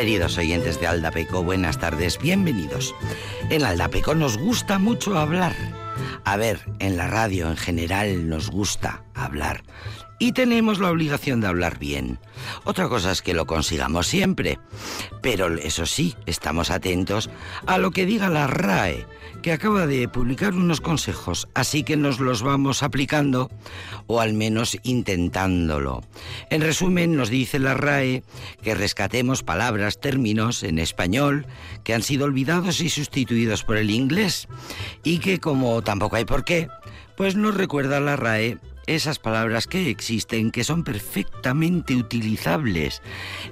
Queridos oyentes de Aldapeco, buenas tardes, bienvenidos. En Aldapeco nos gusta mucho hablar. A ver, en la radio en general nos gusta hablar. Y tenemos la obligación de hablar bien. Otra cosa es que lo consigamos siempre. Pero eso sí, estamos atentos a lo que diga la RAE que acaba de publicar unos consejos, así que nos los vamos aplicando o al menos intentándolo. En resumen, nos dice la RAE que rescatemos palabras, términos en español que han sido olvidados y sustituidos por el inglés y que como tampoco hay por qué, pues nos recuerda la RAE esas palabras que existen que son perfectamente utilizables.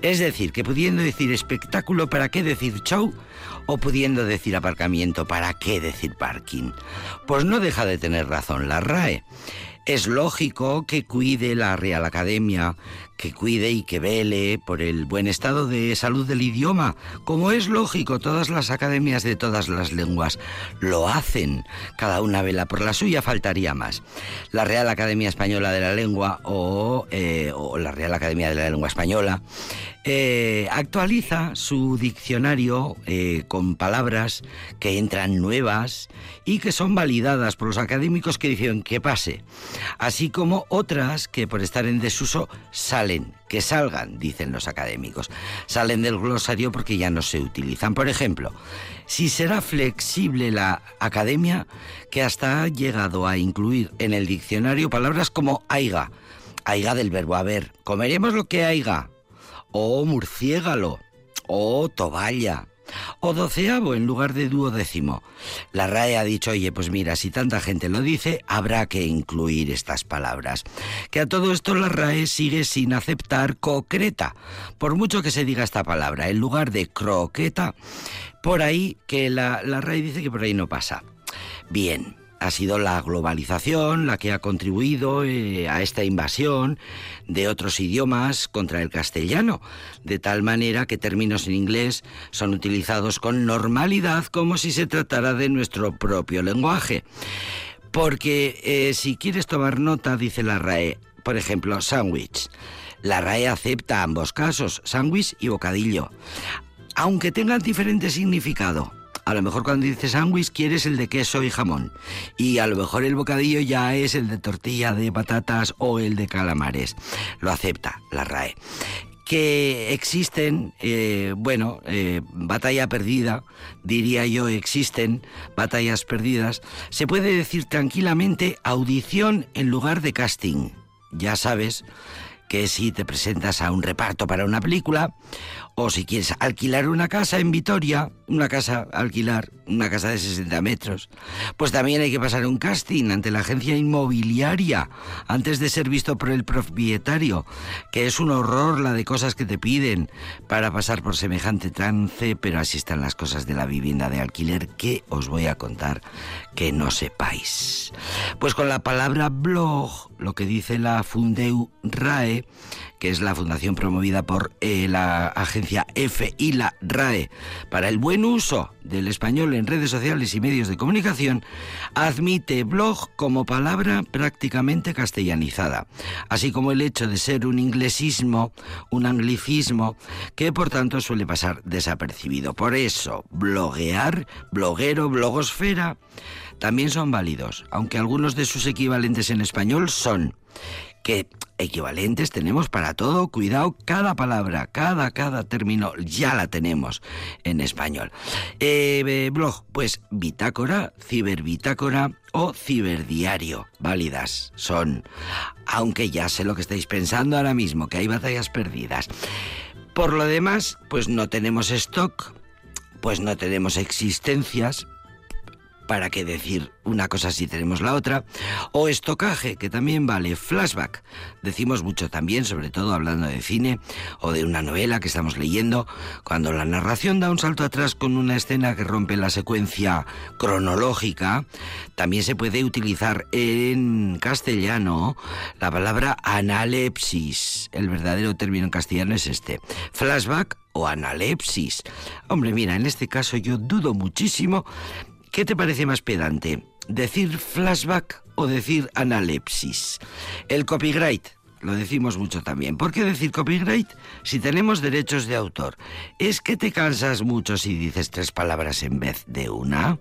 Es decir, que pudiendo decir espectáculo, ¿para qué decir show? O pudiendo decir aparcamiento, ¿para qué decir parking? Pues no deja de tener razón la RAE. Es lógico que cuide la Real Academia, que cuide y que vele por el buen estado de salud del idioma, como es lógico, todas las academias de todas las lenguas lo hacen, cada una vela por la suya, faltaría más. La Real Academia Española de la Lengua o, eh, la Real Academia de la Lengua Española eh, actualiza su diccionario eh, con palabras que entran nuevas y que son validadas por los académicos que dicen que pase, así como otras que por estar en desuso salen. Que salgan, dicen los académicos. Salen del glosario porque ya no se utilizan. Por ejemplo, si será flexible la academia que hasta ha llegado a incluir en el diccionario palabras como aiga, aiga del verbo haber, comeremos lo que aiga, o murciégalo, o toballa, o doceavo en lugar de duodécimo. La RAE ha dicho, oye, pues mira, si tanta gente lo dice, habrá que incluir estas palabras. Que a todo esto la RAE sigue sin aceptar concreta, por mucho que se diga esta palabra, en lugar de croqueta, por ahí que la, la RAE dice que por ahí no pasa. Bien, ha sido la globalización la que ha contribuido eh, a esta invasión de otros idiomas contra el castellano, de tal manera que términos en inglés son utilizados con normalidad como si se tratara de nuestro propio lenguaje. Porque eh, si quieres tomar nota, dice la RAE, por ejemplo, sándwich. La RAE acepta ambos casos, sándwich y bocadillo, aunque tengan diferente significado. A lo mejor cuando dices sándwich quieres el de queso y jamón. Y a lo mejor el bocadillo ya es el de tortilla de patatas o el de calamares. Lo acepta la RAE que existen, eh, bueno, eh, batalla perdida, diría yo, existen batallas perdidas, se puede decir tranquilamente audición en lugar de casting. Ya sabes que si te presentas a un reparto para una película, o si quieres alquilar una casa en Vitoria, una casa, alquilar una casa de 60 metros, pues también hay que pasar un casting ante la agencia inmobiliaria antes de ser visto por el propietario, que es un horror la de cosas que te piden para pasar por semejante trance, pero así están las cosas de la vivienda de alquiler que os voy a contar que no sepáis. Pues con la palabra blog, lo que dice la Fundeu RAE, que es la fundación promovida por eh, la agencia F y la RAE para el buen uso del español en redes sociales y medios de comunicación, admite blog como palabra prácticamente castellanizada, así como el hecho de ser un inglesismo, un anglicismo, que por tanto suele pasar desapercibido. Por eso, bloguear, bloguero, blogosfera, también son válidos, aunque algunos de sus equivalentes en español son equivalentes tenemos para todo. Cuidado, cada palabra, cada, cada término ya la tenemos en español. Eh, blog, pues bitácora, ciberbitácora o ciberdiario. Válidas son. Aunque ya sé lo que estáis pensando ahora mismo, que hay batallas perdidas. Por lo demás, pues no tenemos stock, pues no tenemos existencias, ¿para qué decir una cosa si tenemos la otra? O estocaje, que también vale, flashback. Decimos mucho también, sobre todo hablando de cine o de una novela que estamos leyendo, cuando la narración da un salto atrás con una escena que rompe la secuencia cronológica, también se puede utilizar en castellano la palabra analepsis. El verdadero término en castellano es este. Flashback o analepsis. Hombre, mira, en este caso yo dudo muchísimo ¿Qué te parece más pedante? ¿Decir flashback o decir analepsis? El copyright lo decimos mucho también. ¿Por qué decir copyright si tenemos derechos de autor? ¿Es que te cansas mucho si dices tres palabras en vez de una?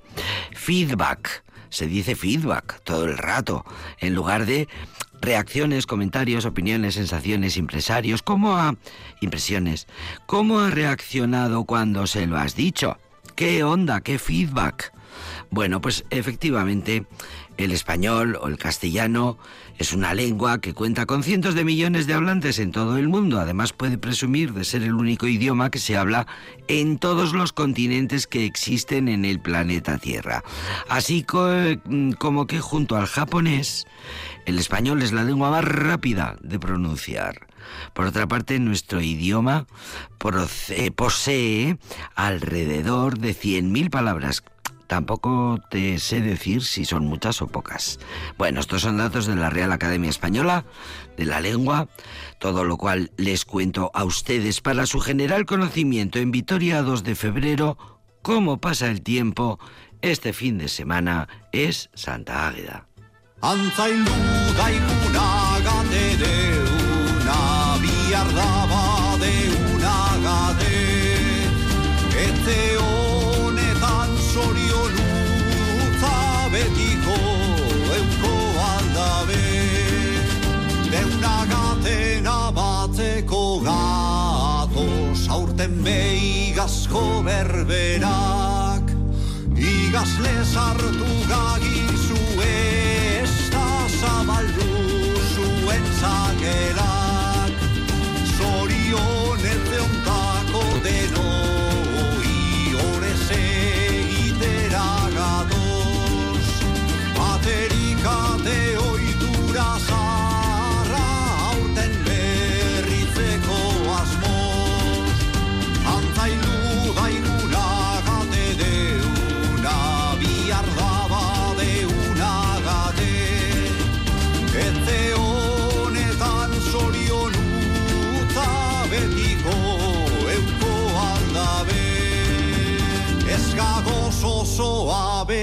Feedback. Se dice feedback todo el rato, en lugar de reacciones, comentarios, opiniones, sensaciones, impresarios, ¿cómo ha impresiones? ¿Cómo ha reaccionado cuando se lo has dicho? ¿Qué onda? ¿Qué feedback? Bueno, pues efectivamente el español o el castellano es una lengua que cuenta con cientos de millones de hablantes en todo el mundo. Además puede presumir de ser el único idioma que se habla en todos los continentes que existen en el planeta Tierra. Así mm, como que junto al japonés, el español es la lengua más rápida de pronunciar. Por otra parte, nuestro idioma posee alrededor de 100.000 palabras Tampoco te sé decir si son muchas o pocas. Bueno, estos son datos de la Real Academia Española de la Lengua, todo lo cual les cuento a ustedes para su general conocimiento en Vitoria 2 de febrero, cómo pasa el tiempo, este fin de semana es Santa Águeda. Igazko berberak Igazle sartu gagizu ez da zabaldu zuen zakerak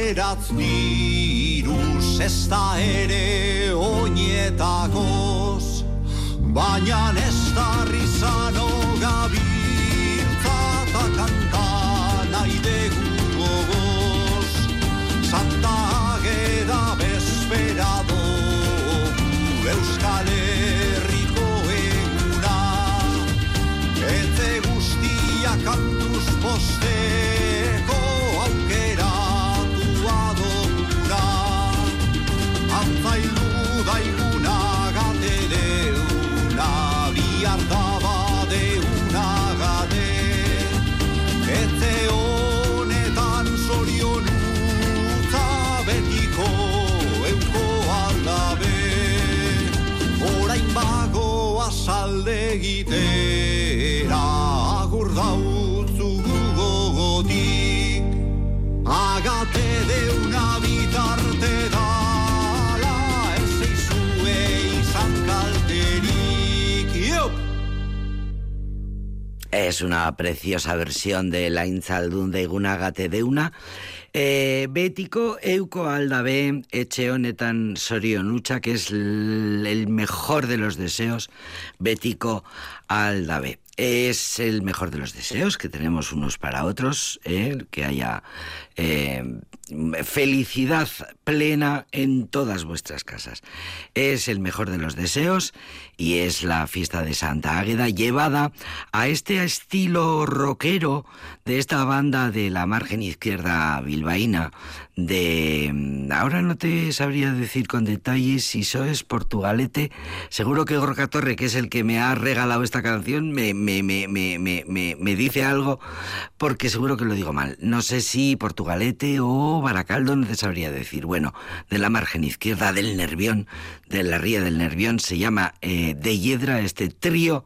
beratz niruz ez da ere oinetakoz, baina ez da rizano gabiltza eta kanta nahi dugu gogoz. Santa ageda bezperado Euskal Herriko eguna, ete guztia kantuz posteko Es una preciosa versión de la Inzaldun de Gunagate de una. Eh, betiko euko aldabe etxe honetan sorionucha, que es el mejor de los deseos, Betiko aldabe. Es el mejor de los deseos que tenemos unos para otros, eh, que haya eh, felicidad plena en todas vuestras casas. Es el mejor de los deseos y es la fiesta de Santa Águeda llevada a este estilo rockero de esta banda de la margen izquierda bilbaína de mm, ahora no te sabría decir con detalles si sois portugalete seguro que Gorka Torre que es el que me ha regalado esta canción me, me, me, me, me, me dice algo porque seguro que lo digo mal no sé si portugalete o baracaldo no te sabría decir bueno de la margen izquierda del Nervión de la ría del Nervión se llama eh, De Hiedra este trío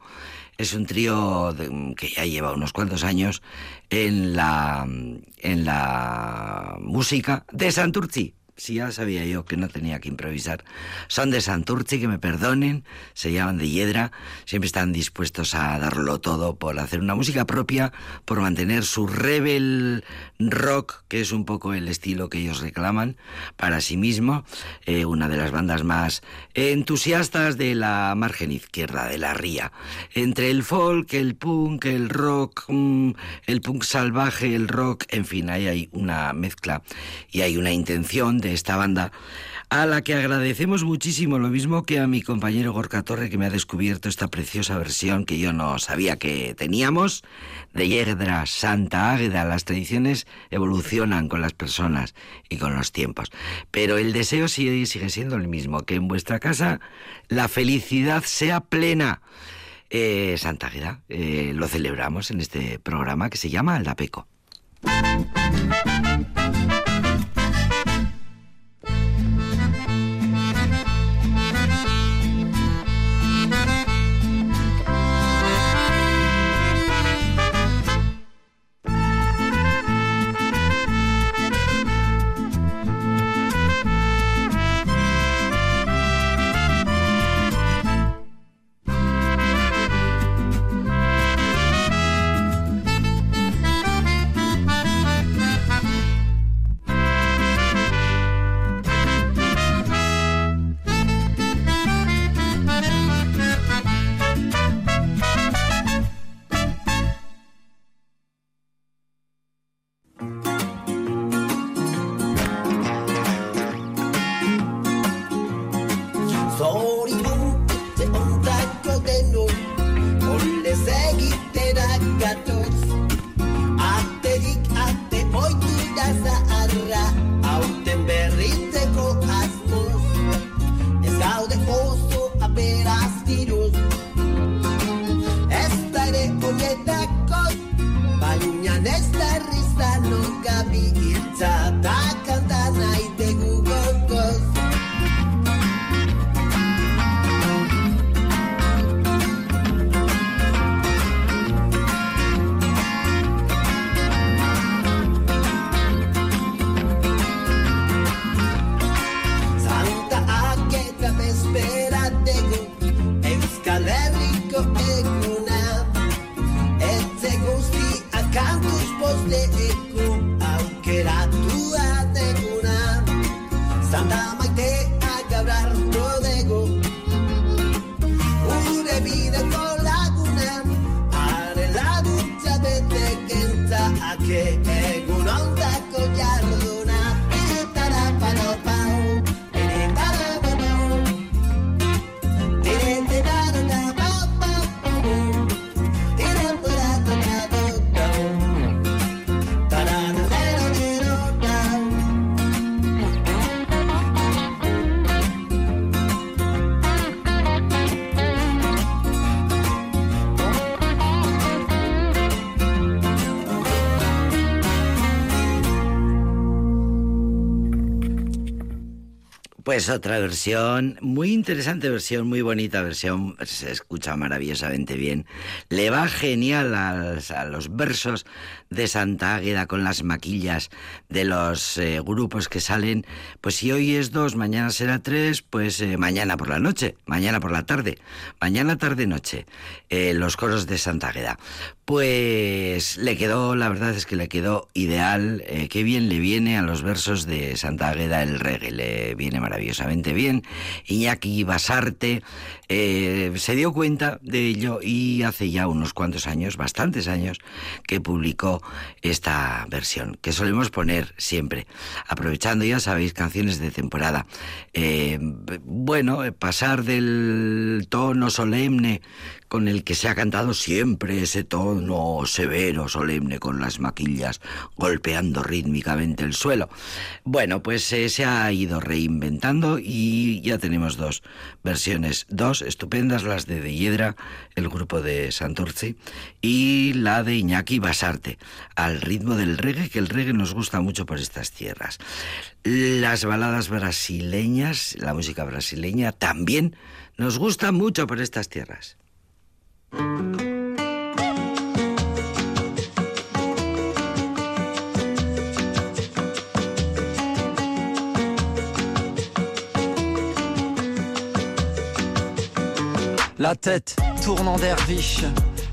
es un trío que ya lleva unos cuantos años en la, en la música de Santurci. Si ya sabía yo que no tenía que improvisar. Son de Santurci, que me perdonen, se llaman de Hiedra, siempre están dispuestos a darlo todo por hacer una música propia, por mantener su rebel rock, que es un poco el estilo que ellos reclaman para sí mismo, eh, una de las bandas más entusiastas de la margen izquierda, de la ría. Entre el folk, el punk, el rock, mm, el punk salvaje, el rock, en fin, ahí hay una mezcla y hay una intención de esta banda, a la que agradecemos muchísimo, lo mismo que a mi compañero Gorka Torre, que me ha descubierto esta preciosa versión que yo no sabía que teníamos, de Yedra Santa Águeda. Las tradiciones evolucionan con las personas y con los tiempos, pero el deseo sigue, sigue siendo el mismo, que en vuestra casa la felicidad sea plena. Eh, Santa Águeda, eh, lo celebramos en este programa que se llama Aldapeco. Pues otra versión, muy interesante versión, muy bonita versión, se escucha maravillosamente bien. Le va genial a, los versos de Santa Águeda con las maquillas de los eh, grupos que salen. Pues si hoy es dos, mañana será tres, pues eh, mañana por la noche, mañana por la tarde, mañana tarde noche, eh, los coros de Santa Águeda. Pues le quedó, la verdad es que le quedó ideal, qué bien le viene a los versos de Santa Águeda el reggae, le viene maravillosamente bien. Iñaki Basarte se dio cuenta de ello y hace ya unos cuantos años, bastantes años, que publicó esta versión, que solemos poner siempre, aprovechando, ya sabéis, canciones de temporada. Eh, bueno, pasar del tono solemne con el que se ha cantado siempre ese tono severo, solemne, con las maquillas golpeando rítmicamente el suelo. Bueno, pues eh, se ha ido reinventando y ya tenemos dos versiones, dos estupendas, las de De Hiedra, el grupo de Santurci, y la de Iñaki Basarte, al ritmo del reggae, que el reggae nos gusta mucho por estas tierras. Las baladas brasileñas, la música brasileña también nos gusta mucho por estas tierras. La tête tourne en derviche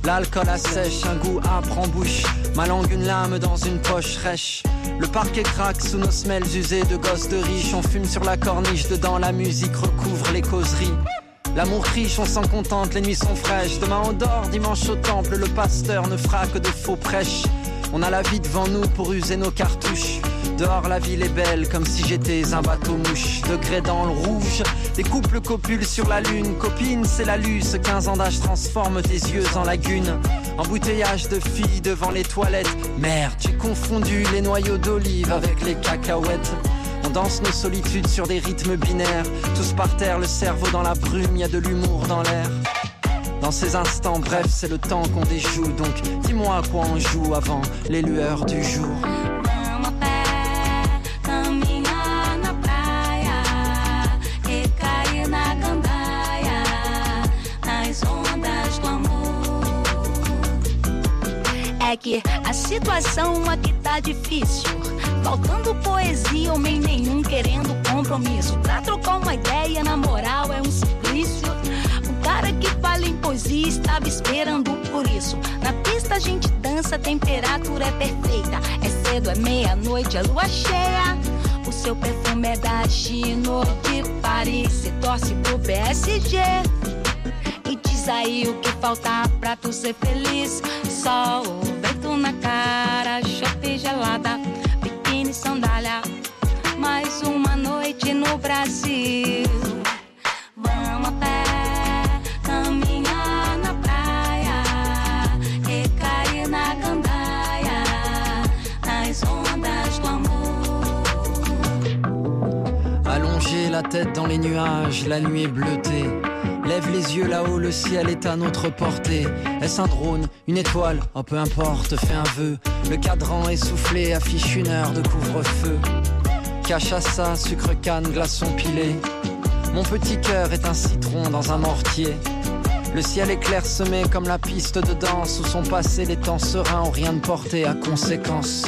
l'alcool assèche, un goût âpre en bouche, ma langue une lame dans une poche rêche. Le parquet craque sous nos semelles usées de gosses de riches, on fume sur la corniche, dedans la musique recouvre les causeries. L'amour riche, on s'en contente, les nuits sont fraîches. Demain on dort, dimanche au temple, le pasteur ne fera que de faux prêches. On a la vie devant nous pour user nos cartouches. Dehors la ville est belle comme si j'étais un bateau mouche. Degré dans le rouge, des couples copulent sur la lune. Copine c'est la luce, 15 ans d'âge transforme tes yeux en lagune Embouteillage de filles devant les toilettes. Merde, j'ai confondu les noyaux d'olive avec les cacahuètes. On danse nos solitudes sur des rythmes binaires. Tous par terre, le cerveau dans la brume, y a de l'humour dans l'air dans ces instants, bref, c'est le temps qu'on déjoue. Donc, dis-moi à quoi on joue avant les lueurs du jour. É que a situação aqui tá difícil. Faltando poesia, homem nenhum querendo compromisso. Pra trocar uma ideia, na moral, é um estava esperando por isso. Na pista a gente dança, a temperatura é perfeita. É cedo, é meia-noite, a lua cheia. O seu perfume é da Chino de Paris. Se torce pro PSG aí o que falta pra tu ser feliz. Sol, vento na cara, chope gelada, biquíni, sandália. Mais uma noite no Brasil. La tête dans les nuages, la nuit est bleutée. Lève les yeux là-haut, le ciel est à notre portée. Est-ce un drone, une étoile? Oh peu importe, fais un vœu. Le cadran essoufflé affiche une heure de couvre-feu. Cachaça, sucre canne, glaçon pilé. Mon petit cœur est un citron dans un mortier. Le ciel est comme la piste de danse où sont passés les temps sereins ont rien de porté à conséquence.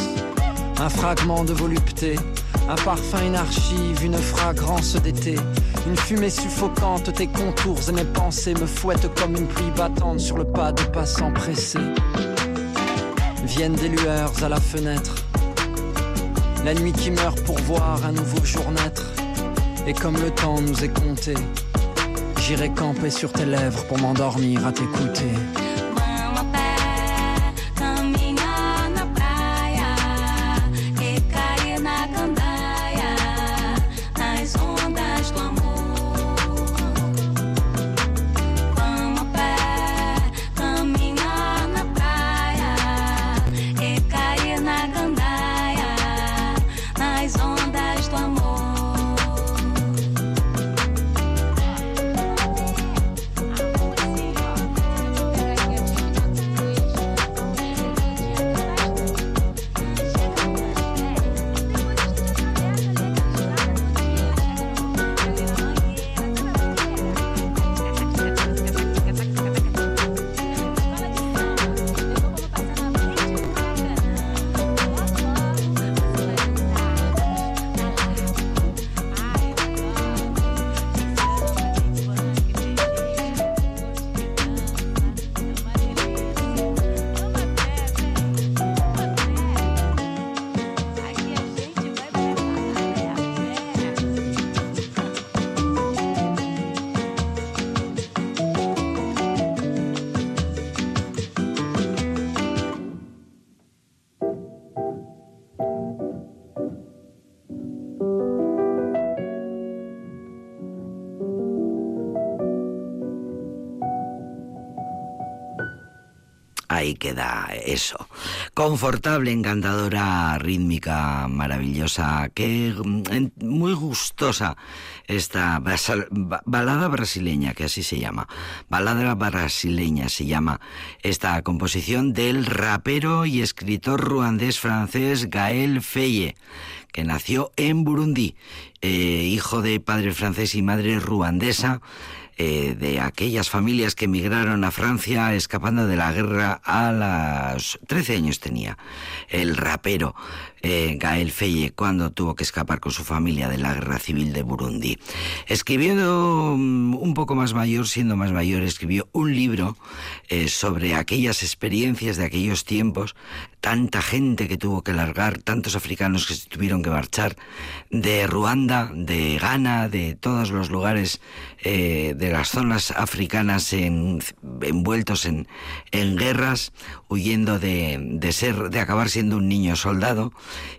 Un fragment de volupté, un parfum, une archive, une fragrance d'été. Une fumée suffocante, tes contours et mes pensées me fouettent comme une pluie battante sur le pas de passants pressés. Viennent des lueurs à la fenêtre. La nuit qui meurt pour voir un nouveau jour naître. Et comme le temps nous est compté, j'irai camper sur tes lèvres pour m'endormir à t'écouter. Eso. Confortable, encantadora, rítmica, maravillosa, que mm, muy gustosa esta balada brasileña, que así se llama. Balada brasileña se llama esta composición del rapero y escritor ruandés francés Gaël Feye, que nació en Burundi, eh, hijo de padre francés y madre ruandesa eh, de aquellas familias que emigraron a Francia escapando de la guerra a los 13 años tenía. El rapero eh, Gael Feye cuando tuvo que escapar con su familia de la guerra civil de Burundi. Escribiendo mm, un poco más mayor, siendo más mayor, escribió un libro eh, sobre aquellas experiencias de aquellos tiempos, tanta gente que tuvo que largar, tantos africanos que se tuvieron que marchar de Ruanda, de Ghana, de todos los lugares eh, de las zonas africanas envueltos en, en guerras, huyendo de, de ser, de acabar siendo un niño soldado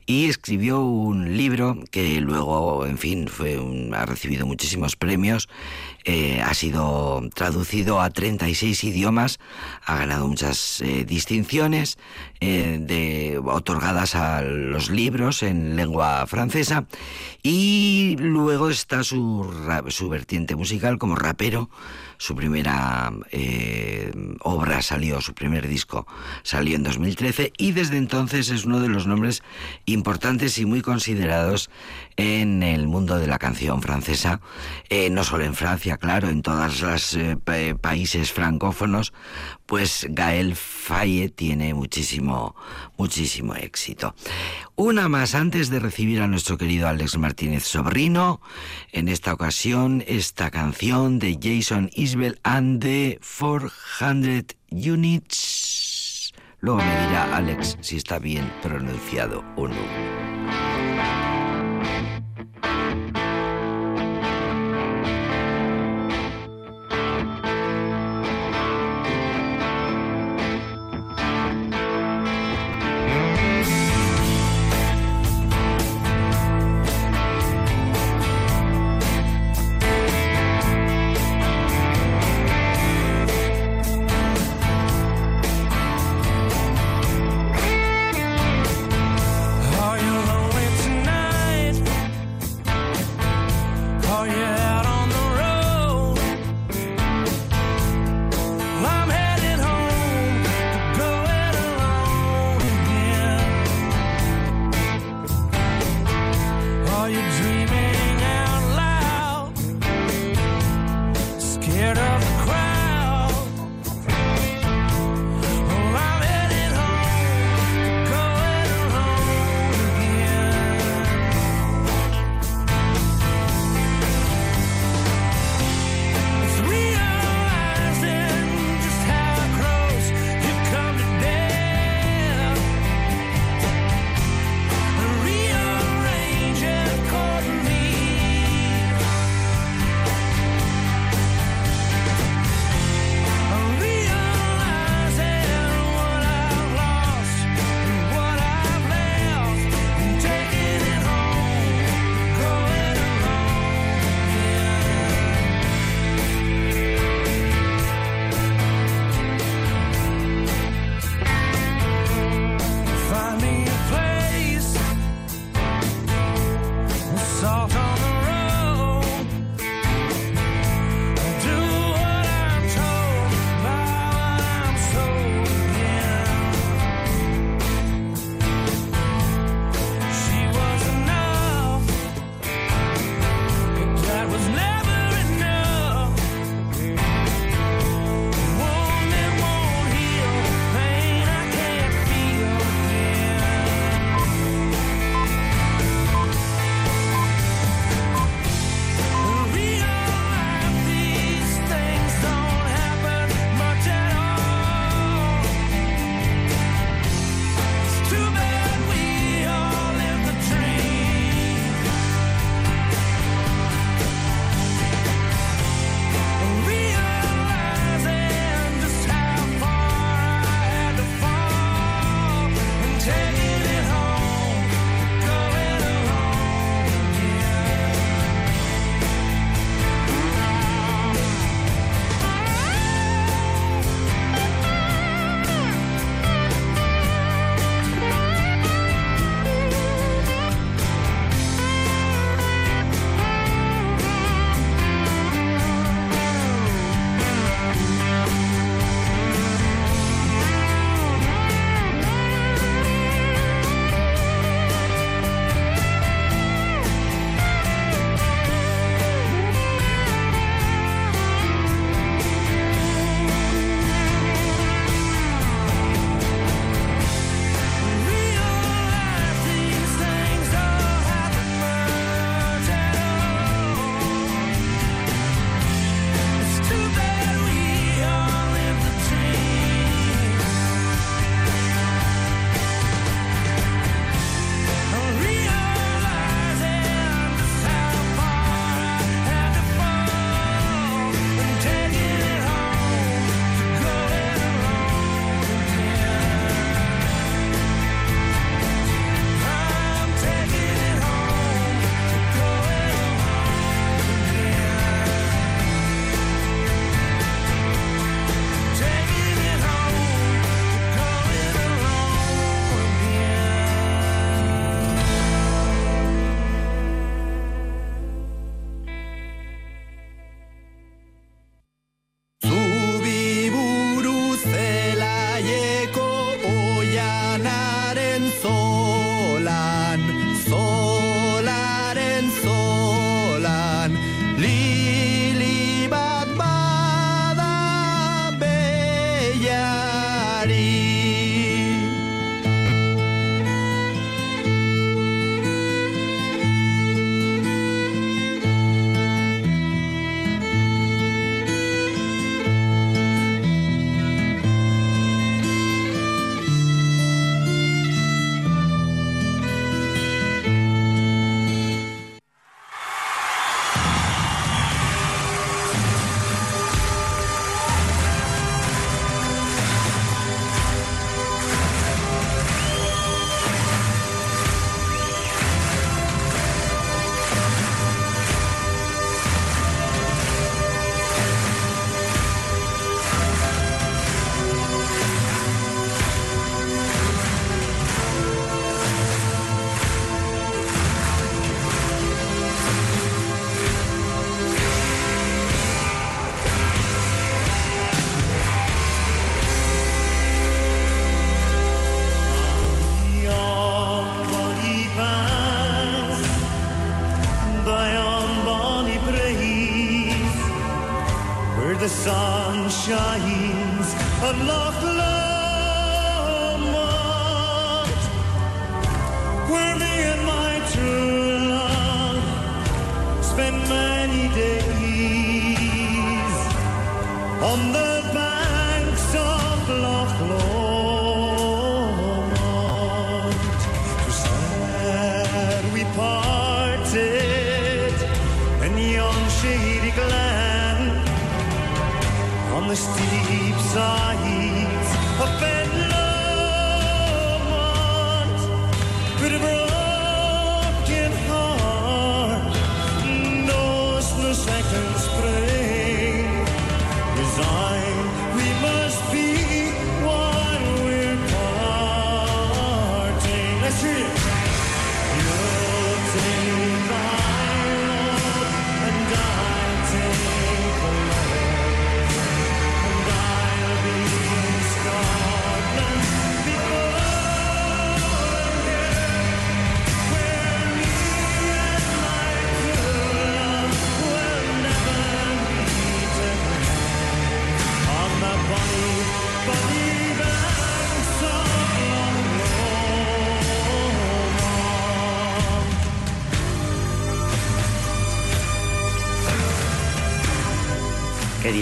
y escribió un libro que luego, en fin, fue ha recibido muchísimos premios, eh, ha sido traducido a 36 idiomas, ha ganado muchas eh, distinciones eh, de, otorgadas a los libros en lengua francesa y luego está su, su vertiente musical como rapero su primera eh, obra salió, su primer disco salió en 2013 y desde entonces es uno de los nombres importantes y muy considerados en el mundo de la canción francesa, eh, no solo en Francia, claro, en todos los eh, países francófonos, pues Gael Faye tiene muchísimo, muchísimo éxito. Una más antes de recibir a nuestro querido Alex Martínez Sobrino, en esta ocasión esta canción de Jason Isbell and the 400 Units. Luego me dirá Alex si está bien pronunciado o no.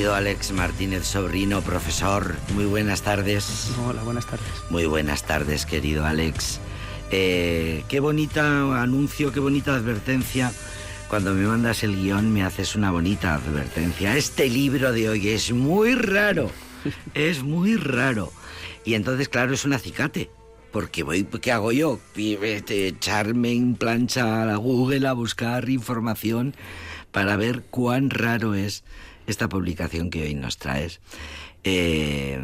Querido Alex Martínez Sobrino, profesor, muy buenas tardes. Hola, buenas tardes. Muy buenas tardes, querido Alex. Eh, qué bonita anuncio, qué bonita advertencia. Cuando me mandas el guion me haces una bonita advertencia. Este libro de hoy es muy raro. Es muy raro. Y entonces, claro, es un acicate. Porque voy, ¿qué hago yo? Echarme en plancha a la Google a buscar información para ver cuán raro es esta publicación que hoy nos traes. Eh,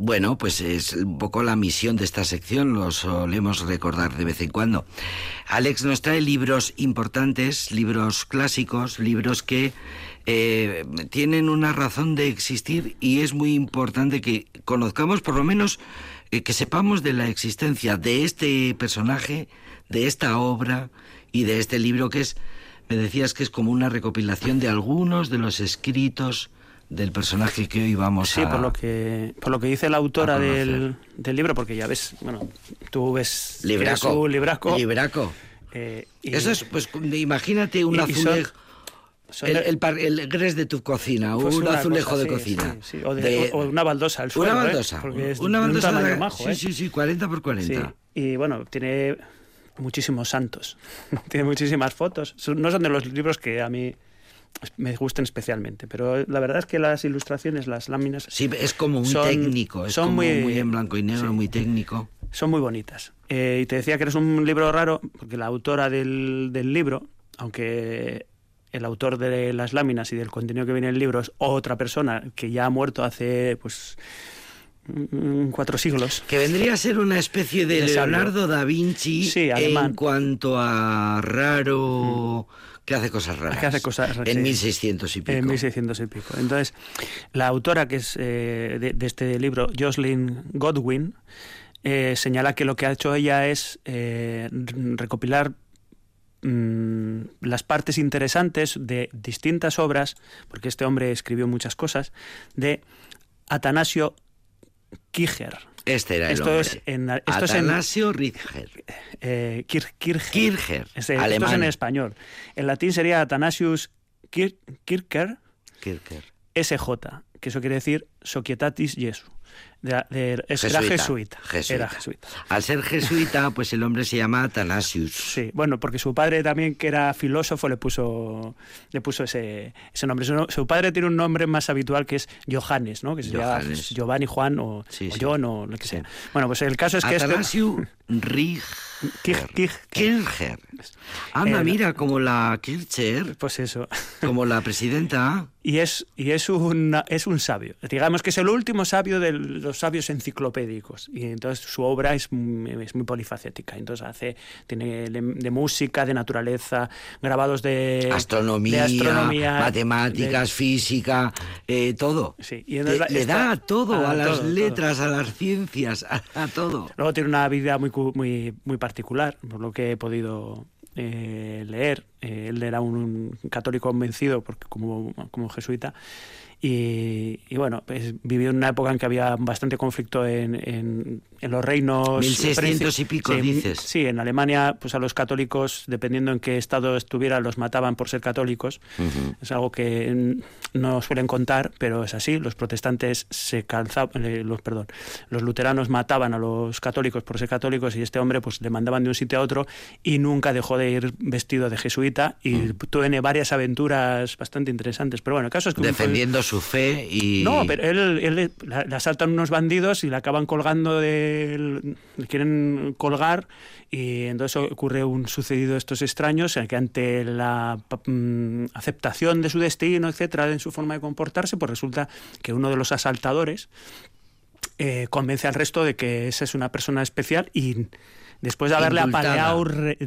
bueno, pues es un poco la misión de esta sección, lo solemos recordar de vez en cuando. Alex nos trae libros importantes, libros clásicos, libros que eh, tienen una razón de existir y es muy importante que conozcamos, por lo menos, eh, que sepamos de la existencia de este personaje, de esta obra y de este libro que es, me decías que es como una recopilación de algunos de los escritos del personaje que hoy vamos Sí, a... por lo que por lo que dice la autora del, del libro, porque ya ves, bueno, tú ves Libraco. libraco. Libraco. eh, y- Eso es, pues, imagínate un azulejo. el, el, gres de tu cocina, pues un azulejo cosa, de sí, cocina. sí, sí, O, de- De- o- o una baldosa al suelo. una ¿eh? baldosa. Porque es una baldosa. de- majo, sí, ¿eh? sí, sí, 40 por 40. Sí, y bueno, tiene muchísimos santos, tiene muchísimas fotos. No son de los libros que a mí me gusten especialmente, pero la verdad es que las ilustraciones, las láminas, Sí, es como muy Son- técnico, es son como muy, muy- en blanco y negro, sí. muy técnico. son muy bonitas. Eh, y te decía que eres un libro raro, porque la autora del, del libro, aunque el autor de las láminas y del contenido que viene en el libro es otra persona que ya ha muerto hace pues cuatro siglos. Que vendría a ser una especie de. Leonardo da Vinci Sí, en cuanto a raro, que hace cosas raras. Que hace cosas raras, En sí. 1600 y pico. En 1600 y pico. Entonces, la autora que es eh, de, de este libro, Jocelyn Godwin, eh, señala que lo que ha hecho ella es eh, recopilar mm, las partes interesantes de distintas obras, porque este hombre escribió muchas cosas, de Atanasio Kircher. Este era el Esto hombre. es en- esto es en- Atanasio Richter. Eh, Kir- Kircher. Kircher, Este- esto es en español. En latín sería Atanasius Kir- Kircher. Kircher. SJ, que eso quiere decir Societatis Jesu. De, de- es- era jesuita. Jesuita. Era jesuita. Al ser jesuita, pues el hombre se llama Atanasius. Sí, bueno, porque su padre también, que era filósofo, le puso, le puso ese, ese nombre. Su, su padre tiene un nombre más habitual que es Johannes, ¿no? Que se llama. Giovanni, Juan o, Sí, o sí. John o lo que Sí. sea. Bueno, pues el caso es que este... Atanasio Richter. Kir- Kir- Kircher. Anda, Eh, mira, como la Kircher, Pues eso. como la presidenta. Y es, y es, un, es un sabio. Digamos que es el último sabio de los sabios enciclopédicos. Y entonces su obra es, es muy polifacética. Entonces hace, tiene de, de música, de naturaleza, grabados de astronomía, de astronomía, matemáticas, de- física, eh, todo. Sí, y Le, da a todo, a, a las todo, todo. letras, a las ciencias, a, a todo. Luego tiene una vida muy, muy, muy particular, por lo que he podido eh, leer. eh, él era un católico convencido porque como, como jesuita y, y bueno, pues vivió en una época en que había bastante conflicto en, en, en los reinos. 1600 y pico, sí, dices. Sí, en Alemania, pues a los católicos, dependiendo en qué estado estuviera, los mataban por ser católicos. Es algo que no suelen contar, pero es así. Los protestantes se calzaban, eh, los, perdón, los luteranos mataban a los católicos por ser católicos y este hombre pues le mandaban de un sitio a otro y nunca dejó de ir vestido de jesuita y tiene varias aventuras bastante interesantes. Pero bueno, el caso es que Defendiendo su fe y... no, pero él, él la- le asaltan unos bandidos y le acaban colgando de... le quieren colgar y entonces ocurre un sucedido de estos extraños que ante la mm, aceptación de su destino, etcétera, en su forma de comportarse, pues resulta que uno de los asaltadores eh, convence al resto de que esa es una persona especial y después de haberle Indultada. apaleado, re-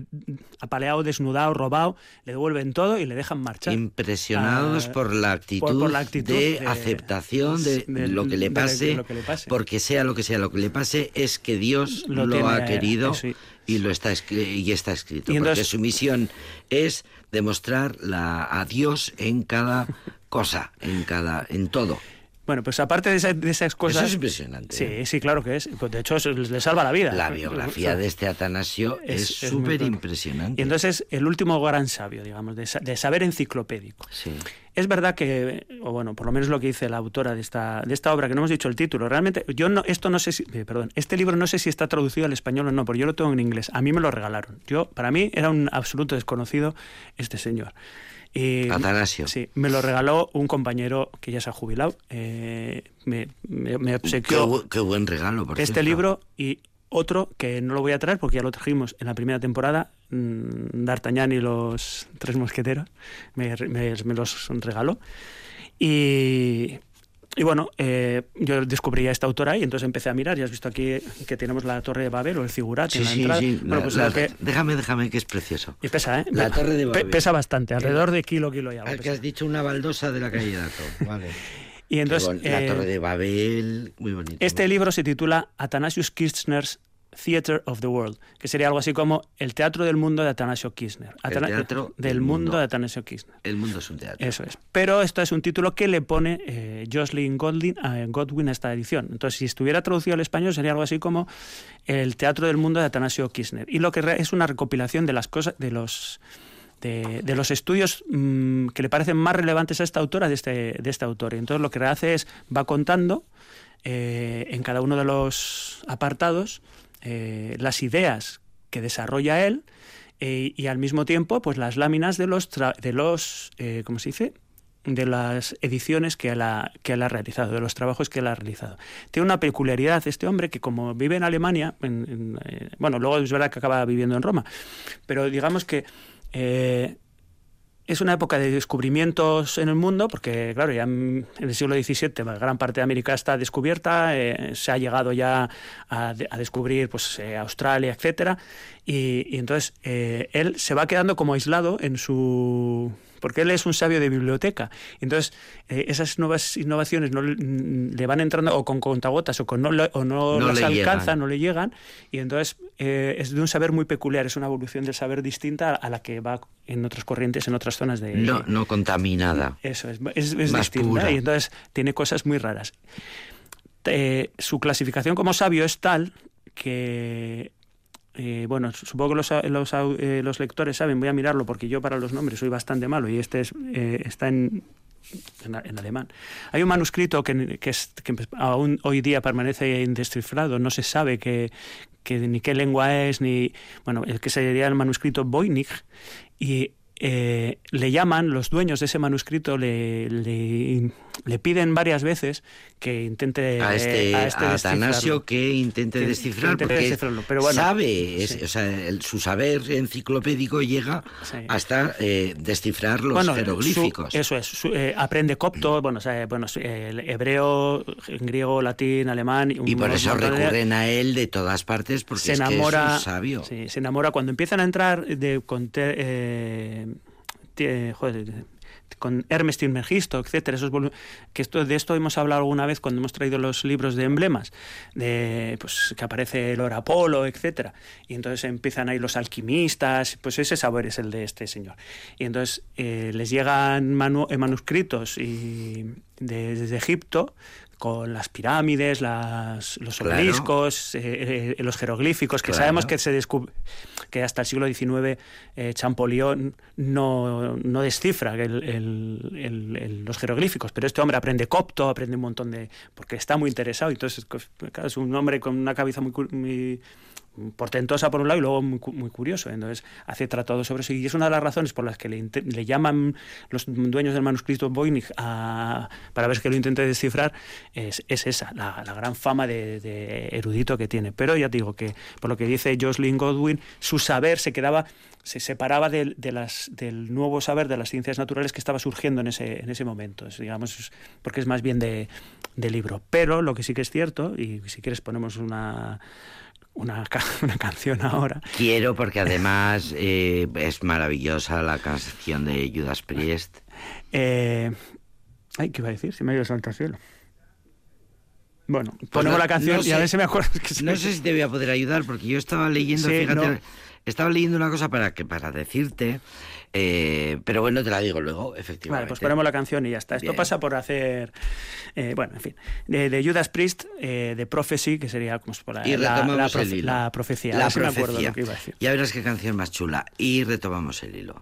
apaleado, desnudado, robado, le devuelven todo y le dejan marchar. Impresionados Ah, por, la actitud por- por la actitud de, de- aceptación de, de- lo que le pase, lo que le pase. porque sea lo que sea lo que le pase, es que Dios Lo lo, tiene, ha querido eso y- lo está y está escrito. Y porque su misión es demostrar la, a Dios en cada cosa, en cada, en todo. Bueno, pues aparte de, esa- de esas cosas... Eso es impresionante. Sí, ¿eh? sí, claro que es. Pues de hecho, le salva la vida. La biografía de este Atanasio Es- súper impresionante. Y entonces el último gran sabio, digamos, de, de saber enciclopédico. Sí. Es verdad que, o bueno, por lo menos lo que dice la autora de esta, de esta obra, que no hemos dicho el título, realmente, yo no, esto no sé si, eh, perdón, este libro no sé si está traducido al español o no, porque yo lo tengo en inglés. A mí me lo regalaron. Yo, para mí, era un absoluto desconocido este señor. Y, Atanasio. Sí, me lo regaló un compañero que ya se ha jubilado. eh, me, me, me Qué, obsequió bu- qué buen regalo, por este cierto. libro y otro que no lo voy a traer porque ya lo trajimos en la primera temporada, mm, D'Artagnan y los tres mosqueteros, me, me- me los regaló. Y, y bueno, eh, yo descubrí a esta autora y entonces empecé a mirar. Ya has visto aquí que tenemos la Torre de Babel o el Figurat Sí, en la sí, entrada. sí. Bueno, La- pues la- que- Déjame, déjame, que es precioso. y pesa, ¿eh? La Torre de Babel. Pesa bastante, alrededor de kilo, kilo y algo. Ah, que has dicho una baldosa de la calle Dato. Vale. Y entonces, bon- la eh, Torre de Babel, muy bonito. Este libro se titula Athanasius Kirchner's Theater of the World, que sería algo así como El teatro del mundo de Atanasio Kirchner. Atana- teatro del mundo mundo. de Atanasio Kirchner. El mundo es un teatro. Eso es. Pero esto es un título que le pone eh, Jocelyn Godwin, eh, Godwin a esta edición. Entonces, si estuviera traducido al español, sería algo así como El teatro del mundo de Atanasio Kirchner. Y lo que es una recopilación de las cosas, de los de, de los estudios mm, que le parecen más relevantes a esta autora de este, de este autor. Y entonces lo que hace es, va contando eh, en cada uno de los apartados eh, las ideas que desarrolla él eh, y al mismo tiempo pues las láminas de los, tra- de los eh, ¿cómo se dice? de las ediciones que él, ha, que ha realizado, de los trabajos que él ha realizado. Tiene una peculiaridad este hombre que como vive en Alemania, en- en, bueno, luego es verdad que acaba viviendo en Roma, pero digamos que es una época de descubrimientos en el mundo, porque claro, ya en el siglo XVII gran parte de América está descubierta, eh, se ha llegado ya a, de- a descubrir pues, eh, Australia, etcétera, y, y entonces eh, él se va quedando como aislado en su porque él es un sabio de biblioteca. Entonces, eh, esas nuevas innovaciones no le, mm, le van entrando o con contagotas o, con no, le- o no, No las llegan. no le llegan, y entonces eh, es de un saber muy peculiar, es una evolución del saber distinta a la que va en otras corrientes, en otras zonas de... No, no contaminada. Eso es, es, es Más distinta pura. y entonces tiene cosas muy raras. Eh, su clasificación como sabio es tal que, eh, bueno, supongo que los, eh, los lectores saben, voy a mirarlo porque yo para los nombres soy bastante malo y este es, eh, está en, en, en alemán. Hay un manuscrito que, es, que aún hoy día permanece indescifrado, no se sabe que, ni qué lengua es, ni, bueno, el que sería el manuscrito Voynich, y eh, le llaman, los dueños de ese manuscrito le, le piden varias veces que intente a este, a este a Atanasio que intente Que- descifrar, que intente porque pero bueno, sabe, es- sí. o sea, el- su saber enciclopédico llega Sí. hasta eh, descifrar los Bueno, jeroglíficos. su- eso es, su- eh, aprende copto, bueno, o sea, bueno, su- el hebreo, griego, latín, alemán. y por eso de- recurren a él de todas partes, porque se es enamora, que es un sabio. sí, se enamora cuando empiezan a entrar de con te- eh, joder, con Hermes Trismegisto, etcétera, esos que esto, de esto hemos hablado alguna vez cuando hemos traído los libros de emblemas, de pues que aparece el Apolo, etcétera, y entonces empiezan ahí los alquimistas, pues ese sabor es el de este señor. Y entonces eh, les llegan eh, manuscritos y de- desde Egipto con las pirámides, las, los Claro. obeliscos, eh, eh, los jeroglíficos, que Claro. sabemos que se que hasta el siglo XIX eh, Champollion no, no descifra el- el- el- el- los jeroglíficos, pero este hombre aprende copto, aprende un montón de... porque está muy interesado, y entonces claro, es un hombre con una cabeza muy portentosa por un lado y luego muy, muy curioso. Entonces hace tratado sobre eso y es una de las razones por las que le, le llaman los dueños del manuscrito Voynich a- para ver que lo intente descifrar, es, es esa, la, la gran fama de, erudito que tiene. Pero ya te digo que, por lo que dice Jocelyn Godwin, su saber se quedaba se separaba del, nuevo saber de las ciencias naturales que estaba surgiendo en ese, en ese momento, digamos, porque es más bien de, de libro. Pero lo que sí que es cierto, y si quieres ponemos una, una, ca- una canción ahora, Quiero porque además eh, es maravillosa la canción de Judas Priest. Eh, ay, ¿qué iba a decir? Se me ha ido el santo al cielo. Bueno, ponemos Pues no- la canción no y a ver si me acuerdo. que No sé si te voy a poder ayudar porque yo estaba leyendo, Sí, fíjate, no. estaba leyendo una cosa para que para decirte, eh, pero bueno, te la digo luego, efectivamente. Vale, pues ponemos la canción y ya está. Esto Bien. pasa por hacer, eh, bueno, en fin, de, de Judas Priest, eh, de Prophecy, que sería como si fuera Y la, retomamos la, profe- la profecía. La me acuerdo profecía. lo que iba a decir. Ya verás qué canción más chula. Y retomamos el hilo.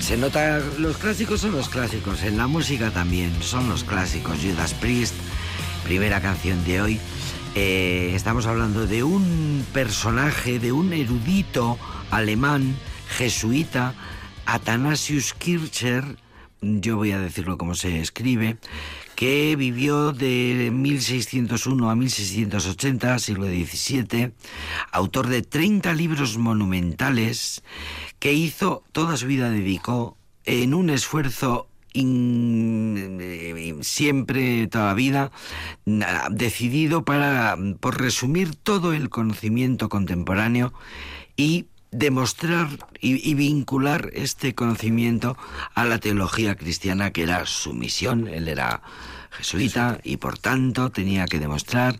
Se nota, los clásicos son los clásicos, en la música también son los clásicos. Judas Priest, primera canción de hoy. Eh, estamos hablando de un personaje, de un erudito alemán, jesuita, Athanasius Kircher, yo voy a decirlo como se escribe, que vivió de 1601 a 1680, siglo XVII, autor de 30 libros monumentales, que hizo, toda su vida dedicó en un esfuerzo siempre, toda la vida, decidido para, por resumir todo el conocimiento contemporáneo y demostrar y, vincular este conocimiento a la teología cristiana, que era su misión. Él era jesuita y por tanto tenía que demostrar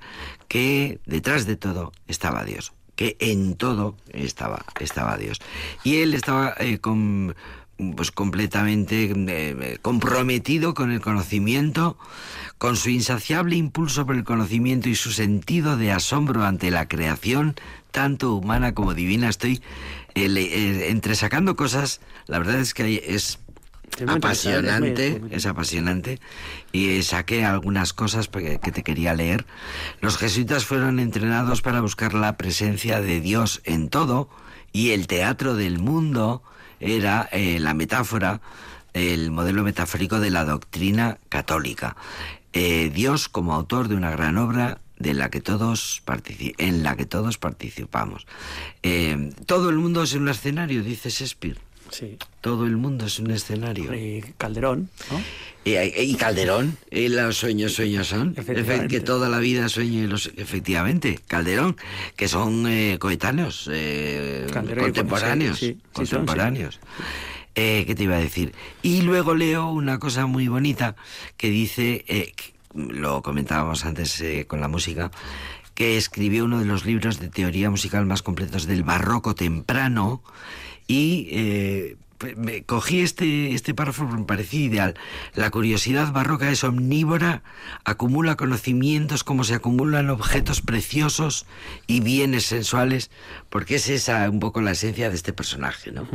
que detrás de todo estaba Dios que en todo estaba, estaba Dios. Y él estaba eh, con, pues completamente eh, comprometido con el conocimiento, con su insaciable impulso por el conocimiento y su sentido de asombro ante la creación, tanto humana como divina. Estoy eh, entresacando cosas, la verdad es que es apasionante, es apasionante. Y saqué algunas cosas que te quería leer. Los jesuitas fueron entrenados para buscar la presencia de Dios en todo y el teatro del mundo era eh, la metáfora, el modelo metafórico de la doctrina católica. Eh, Dios como autor de una gran obra de la que todos en la que todos participamos. Eh, todo el mundo es un escenario, dice Shakespeare. Sí. Todo el mundo es un escenario. Y Calderón, ¿no? Y, Calderón, y los sueños, sueños son. Que toda la vida sueñe los. Efectivamente, Calderón, que son eh, coetáneos, eh, contemporáneos. contemporáneos. Eh, ¿Qué te iba a decir? Y luego leo una cosa muy bonita que dice, lo comentábamos antes con la música, que escribió uno de los libros de teoría musical más completos del barroco temprano y eh, me cogí este, este párrafo, me parecía ideal. La curiosidad barroca es omnívora, acumula conocimientos como se acumulan objetos preciosos y bienes sensuales, porque es esa un poco la esencia de este personaje, ¿no?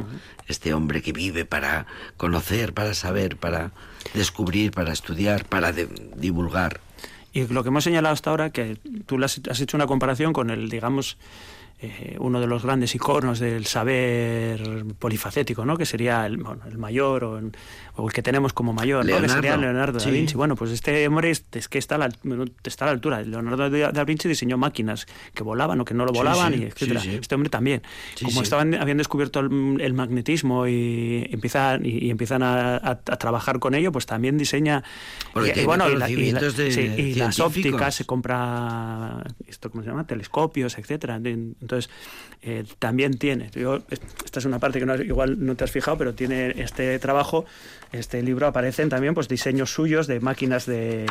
Este hombre que vive para conocer, para saber, para descubrir, para estudiar, para divulgar. Y lo que hemos señalado hasta ahora, que tú has hecho una comparación con el, digamos, eh, uno de los grandes iconos del saber polifacético, ¿no? que sería el, el mayor o, el que tenemos como mayor, ¿no? que sería Leonardo da Vinci. Bueno, pues este hombre es, que está a, la, está a la altura. Leonardo da Vinci diseñó máquinas que volaban o que no lo volaban, y etcétera. Este hombre también. Como estaban habían descubierto el, magnetismo y empiezan, y, empiezan a, trabajar con ello, pues también diseña... y, bueno, y, las ópticas, se compra, esto ¿cómo se llama? Telescopios, etcétera. Entonces, entonces, eh, también tiene, esta es una parte que igual no te has fijado, pero tiene este trabajo, este libro aparecen también pues diseños suyos de máquinas de,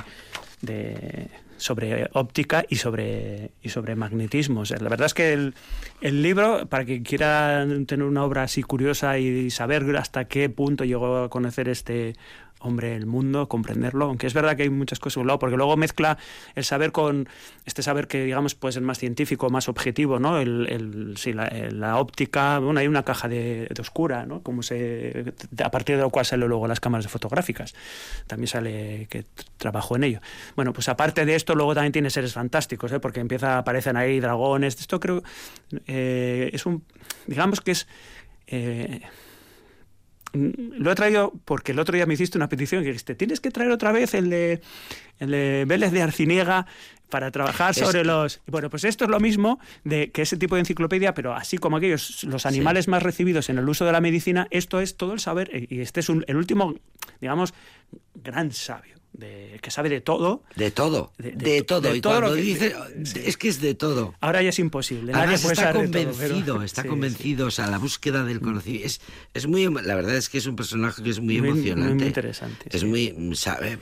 sobre óptica y sobre y sobre magnetismo. la verdad es que el, el, libro, para quien quiera tener una obra así curiosa y saber hasta qué punto llegó a conocer este hombre el mundo, comprenderlo, aunque es verdad que hay muchas cosas a un lado, porque luego mezcla el saber con este saber que digamos puede ser más científico, más objetivo, ¿no? El, sí, la, óptica, bueno, hay una caja de, oscura, ¿no? Como se, a partir de lo cual sale luego las cámaras fotográficas. También sale que trabajó en ello. Bueno, pues aparte de esto, luego también tiene seres fantásticos, ¿eh? porque empieza, aparecen ahí dragones. Esto creo eh, es un, digamos que es eh, lo he traído porque el otro día me hiciste una petición que dijiste, tienes que traer otra vez el de, el de Vélez de Arciniega para trabajar sobre los... Bueno, pues esto es lo mismo de que ese tipo de enciclopedia, pero así como aquellos, los animales más recibidos en el uso de la medicina, esto es todo el saber, y este es el último, digamos, gran sabio de, que sabe de todo. De todo, de, todo. y cuando dice, es que es de todo. Ahora ya es imposible. está convencido, está convencido, o sea, la búsqueda del conocimiento. Es, es muy, la verdad es que es un personaje que es muy, emocionante. Muy interesante. Es muy, sabe,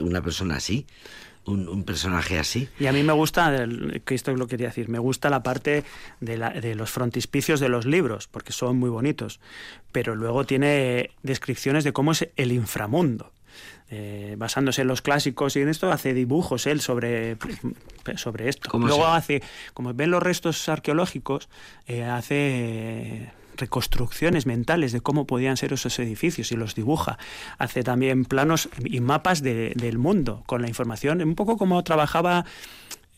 una persona así. Un, personaje así. Y a mí me gusta, que esto es lo que quería decir, me gusta la parte de, la, de, los frontispicios de los libros, porque son muy bonitos, pero luego tiene descripciones de cómo es el inframundo. Eh, basándose en los clásicos y en esto, hace dibujos él sobre, sobre esto. Luego hace, como ven los restos arqueológicos, eh, hace reconstrucciones mentales de cómo podían ser esos edificios y los dibuja. Hace también planos y mapas del mundo con la información, un poco como trabajaba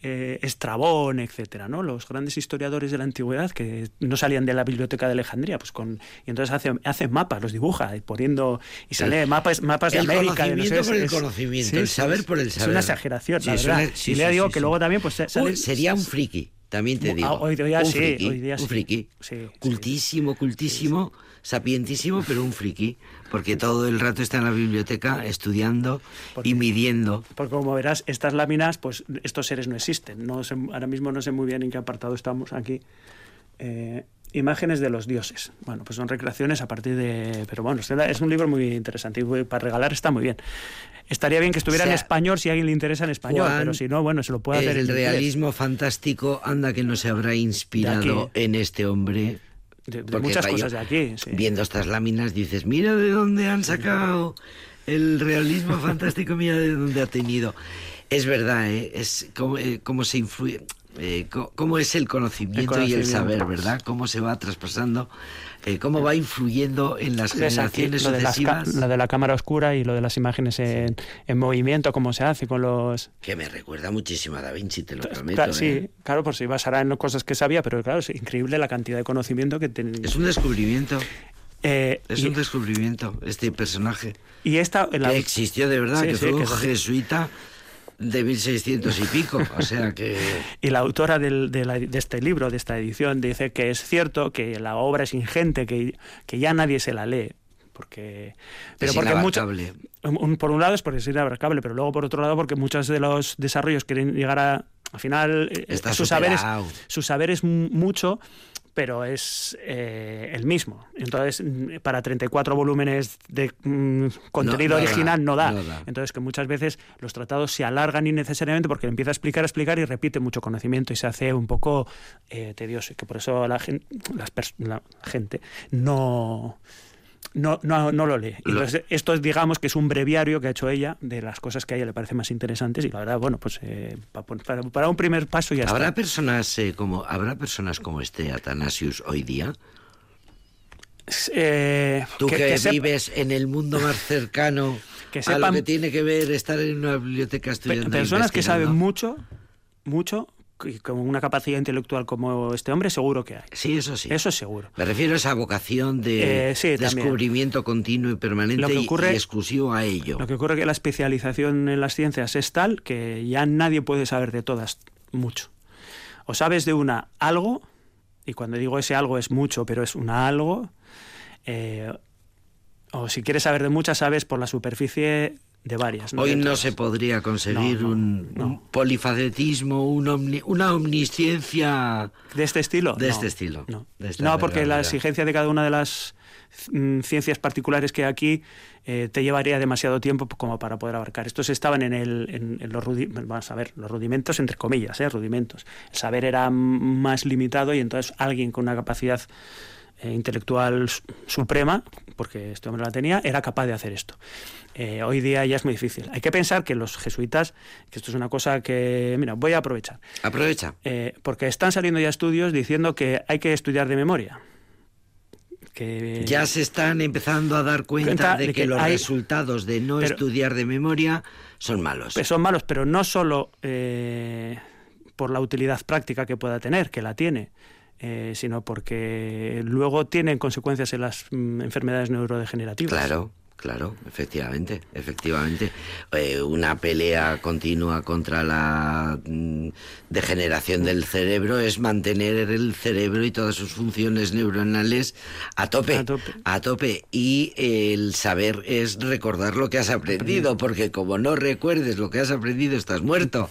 eh, Estrabón, etcétera, ¿no? Los grandes historiadores de la antigüedad que no salían de la biblioteca de Alejandría, pues con y entonces hace, hace mapas, los dibuja y poniendo y sale mapas mapas de el América, de no sé, conocimiento por el es- conocimiento, el saber es- por el Es saber. una exageración, la es verdad. sí, y sí, le digo sí, que luego también pues sale- Uy, sería un friki, también te Ah, digo. hoy día un sí, friki, hoy día un sí. friki. Sí. Cultísimo, cultísimo, sapientísimo, pero un friki, porque todo el rato está en la biblioteca estudiando y midiendo. Porque como verás, estas láminas, pues estos seres no existen. No sé- ahora mismo no sé muy bien en qué apartado estamos aquí. Eh, imágenes de los dioses. Bueno, pues son recreaciones a partir de... Pero bueno, es un libro muy interesante y para regalar está muy bien. Estaría bien que estuviera O sea, en español si a alguien le interesa en español, Juan, pero si no, bueno, se lo puede hacer el en inglés. realismo fantástico, anda que no se habrá inspirado en este hombre. De, muchas cosas de aquí. sí. Viendo estas láminas dices, mira de dónde han sacado el realismo fantástico, mira de dónde ha tenido. Es verdad, ¿eh? es cómo, eh, cómo se influye, eh, cómo es el conocimiento, y el conocimiento. saber, ¿verdad? Cómo se va traspasando, eh, cómo va influyendo en las generaciones lo, de sucesivas. lo de la cámara oscura y lo de las imágenes en, en movimiento, cómo se hace con los... Que me recuerda muchísimo a Da Vinci, te lo prometo. Claro, ¿eh? sí, claro, por si basará en cosas que sabía, pero claro, es increíble la cantidad de conocimiento que tiene. Es un descubrimiento, Eh, es y, un descubrimiento este personaje. y esta... la- que existió de verdad, Sí, que sí, fue un que así. jesuita de 1600 y pico. O sea que. Y la autora del- de, la- de este libro, de esta edición, dice que es cierto que la obra es ingente, que, que ya nadie se la lee. Porque, pero Es porque mucho, un- por un lado es porque es inabarcable, pero luego por otro lado porque muchos de los desarrollos quieren llegar a. Al final, eh, Está su, saber es, superado. su saber es mucho, pero es eh, el mismo. Entonces, mm, para 34 volúmenes de mm, contenido no original no da. no da. Entonces, que muchas veces los tratados se alargan innecesariamente porque empieza a explicar, a explicar y repite mucho conocimiento y se hace un poco eh, tedioso. Y que por eso las la gente no. No, no, no lo lee. Entonces, esto es, digamos, que es un breviario que ha hecho ella de las cosas que a ella le parecen más interesantes y la verdad, bueno, pues eh, pa- para, para un primer paso ya ¿Habrá está. personas, eh, como, ¿Habrá personas como este Atanasius hoy día? Eh, Tú que, que sepa- vives en el mundo más cercano Que a lo sepan- que tiene que ver estar en una biblioteca Pe- estudiando. personas que saben mucho, mucho, con una capacidad intelectual como este hombre, seguro que hay. Sí, eso sí. Eso es seguro. Me refiero a esa vocación de Eh, sí, también. descubrimiento continuo y permanente Lo que y- ocurre- y exclusivo a ello. Lo que ocurre es que la especialización en las ciencias es tal que ya nadie puede saber de todas mucho. O sabes de una algo, y cuando digo ese algo es mucho, pero es una algo, eh, o si quieres saber de muchas, sabes por la superficie de varias. Hoy de no se podría conseguir No, no, un, no. un polifacetismo, un omni- una omnisciencia ¿De este estilo? De No, este estilo, No, No, porque la exigencia de cada una de las mm, ciencias particulares que hay aquí eh, te llevaría demasiado tiempo como para poder abarcar. Estos estaban en, el, en, en los, rudi- vamos a ver, los rudimentos, entre comillas, ¿eh? rudimentos. El saber era más limitado y entonces alguien con una capacidad eh, intelectual su- suprema, porque este hombre la tenía, era capaz de hacer esto. Eh, hoy día ya es muy difícil. Hay que pensar que los jesuitas, que esto es una cosa que, mira, voy a aprovechar. Aprovecha. Eh, porque están saliendo ya estudios diciendo que hay que estudiar de memoria. Que, Ya se están empezando a dar cuenta Cuenta de, de que, que los hay- resultados de no Pero- estudiar de memoria son malos. pues son malos, pero no solo por la utilidad práctica que pueda tener, que la tiene, eh, sino porque luego tienen consecuencias en las mm, enfermedades neurodegenerativas. Claro, claro, efectivamente, efectivamente. Eh, una pelea continua contra la mm, degeneración del cerebro es mantener el cerebro y todas sus funciones neuronales a tope, A tope. a tope. Y el saber es recordar lo que has aprendido, porque como no recuerdes lo que has aprendido, estás muerto.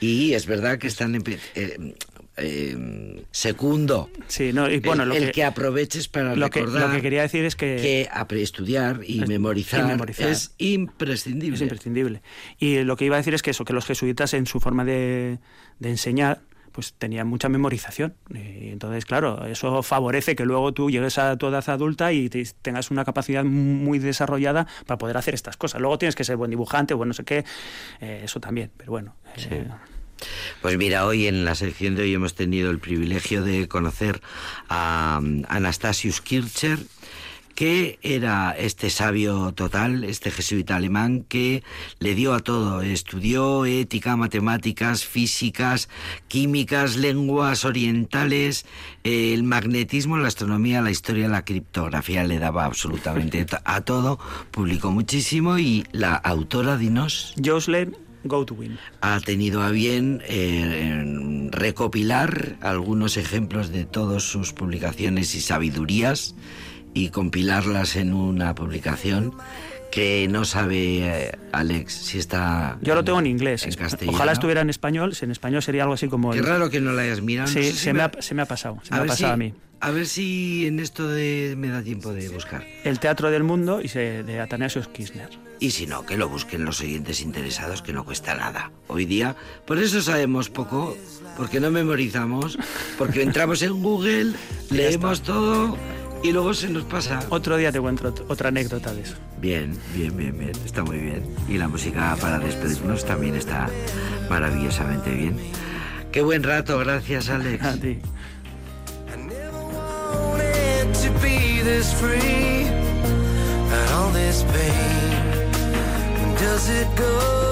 Y es verdad que están eh, eh, segundo Sí, no, y bueno, el, lo el que, que aproveches para lo que- recordar lo que quería decir es que- que estudiar y Es- memorizar, y memorizar. es imprescindible. es imprescindible. Y lo que iba a decir es que eso, que los jesuitas en su forma de, de enseñar, pues tenían mucha memorización. Y entonces, claro, eso favorece que luego tú llegues a tu edad adulta y te- tengas una capacidad muy desarrollada para poder hacer estas cosas. Luego tienes que ser buen dibujante, bueno, no sé qué, eh, eso también, pero bueno. eh, Pues mira, hoy en la sección de hoy hemos tenido el privilegio de conocer a um, Anastasius Kircher, que era este sabio total, este jesuita alemán que le dio a todo, estudió ética, matemáticas, físicas, químicas, lenguas orientales, eh, el magnetismo, la astronomía, la historia, la criptografía, le daba absolutamente a todo, publicó muchísimo y la autora, dinos. Jocelyn Godwin. Ha tenido a bien eh, recopilar algunos ejemplos de todas sus publicaciones y sabidurías y compilarlas en una publicación que no sabe eh, Alex si está yo lo tengo en inglés. en castellano. ojalá estuviera en español. Si en español sería algo así como qué raro que no la hayas mirado. Sí, se, me ha, se, me ha, pasado se me ha pasado si, a mí a ver si en esto de, me da tiempo de buscar el teatro del mundo y se, de Atanasius Kirchner y si no que lo busquen los oyentes interesados que no cuesta nada hoy día por eso sabemos poco porque no memorizamos porque entramos en Google leemos todo y luego se nos pasa. Otro día te cuento otra anécdota de eso. Bien, bien, bien, bien. Está muy bien. Y la música para despedirnos también está maravillosamente bien. Qué buen rato, gracias Alex. A ti. this free and all this pain? Does it go?